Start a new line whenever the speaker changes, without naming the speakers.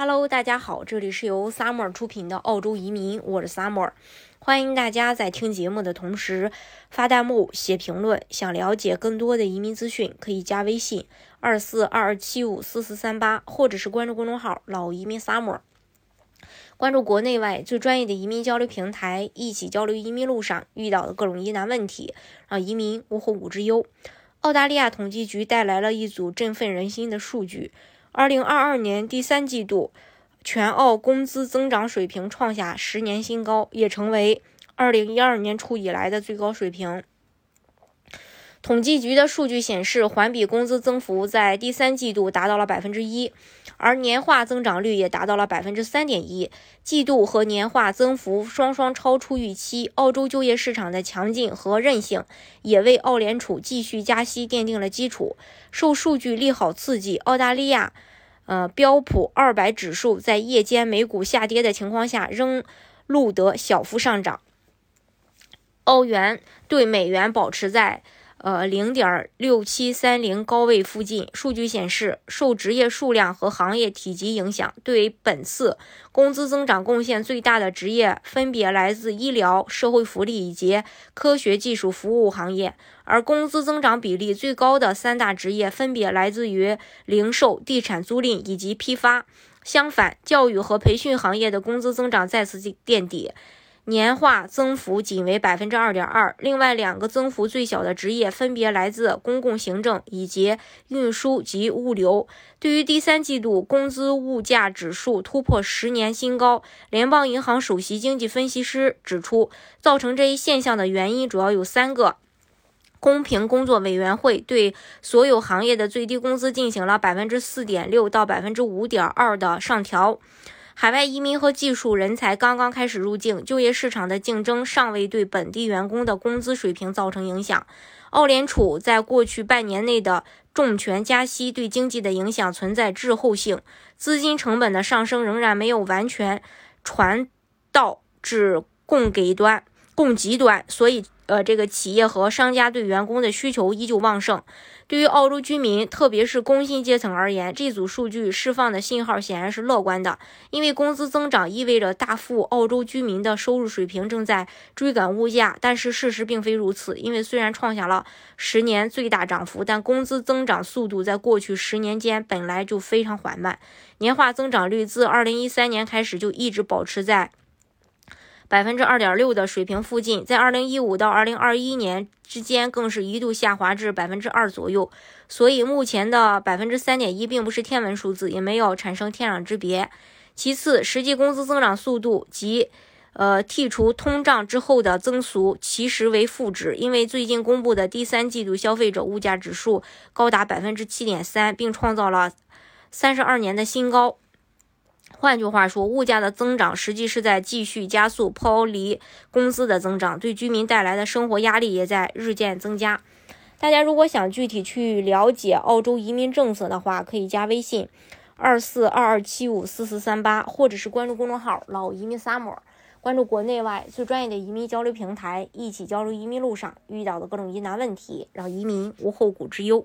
Hello，大家好，这里是由 Summer 出品的澳洲移民，我是 Summer，欢迎大家在听节目的同时发弹幕、写评论。想了解更多的移民资讯，可以加微信二四二二七五四四三八，或者是关注公众号“老移民 Summer”，关注国内外最专业的移民交流平台，一起交流移民路上遇到的各种疑难问题，让移民无后顾之忧。澳大利亚统计局带来了一组振奋人心的数据。二零二二年第三季度，全澳工资增长水平创下十年新高，也成为二零一二年初以来的最高水平。统计局的数据显示，环比工资增幅在第三季度达到了百分之一，而年化增长率也达到了百分之三点一，季度和年化增幅双双超出预期。澳洲就业市场的强劲和韧性，也为澳联储继续加息奠定了基础。受数据利好刺激，澳大利亚，呃标普二百指数在夜间美股下跌的情况下，仍录得小幅上涨。澳元对美元保持在。呃，零点六七三零高位附近。数据显示，受职业数量和行业体积影响，对本次工资增长贡献最大的职业分别来自医疗、社会福利以及科学技术服务行业，而工资增长比例最高的三大职业分别来自于零售、地产租赁以及批发。相反，教育和培训行业的工资增长再次垫底。年化增幅仅为百分之二点二，另外两个增幅最小的职业分别来自公共行政以及运输及物流。对于第三季度工资物价指数突破十年新高，联邦银行首席经济分析师指出，造成这一现象的原因主要有三个：公平工作委员会对所有行业的最低工资进行了百分之四点六到百分之五点二的上调。海外移民和技术人才刚刚开始入境，就业市场的竞争尚未对本地员工的工资水平造成影响。澳联储在过去半年内的重拳加息对经济的影响存在滞后性，资金成本的上升仍然没有完全传导至供给端、供给端，所以。呃，这个企业和商家对员工的需求依旧旺盛。对于澳洲居民，特别是工薪阶层而言，这组数据释放的信号显然是乐观的。因为工资增长意味着大幅澳洲居民的收入水平正在追赶物价。但是事实并非如此，因为虽然创下了十年最大涨幅，但工资增长速度在过去十年间本来就非常缓慢。年化增长率自2013年开始就一直保持在。百分之二点六的水平附近，在二零一五到二零二一年之间，更是一度下滑至百分之二左右。所以目前的百分之三点一并不是天文数字，也没有产生天壤之别。其次，实际工资增长速度及呃剔除通胀之后的增速其实为负值，因为最近公布的第三季度消费者物价指数高达百分之七点三，并创造了三十二年的新高。换句话说，物价的增长实际是在继续加速抛离工资的增长，对居民带来的生活压力也在日渐增加。大家如果想具体去了解澳洲移民政策的话，可以加微信二四二二七五四四三八，或者是关注公众号“老移民 summer”，关注国内外最专业的移民交流平台，一起交流移民路上遇到的各种疑难问题，让移民无后顾之忧。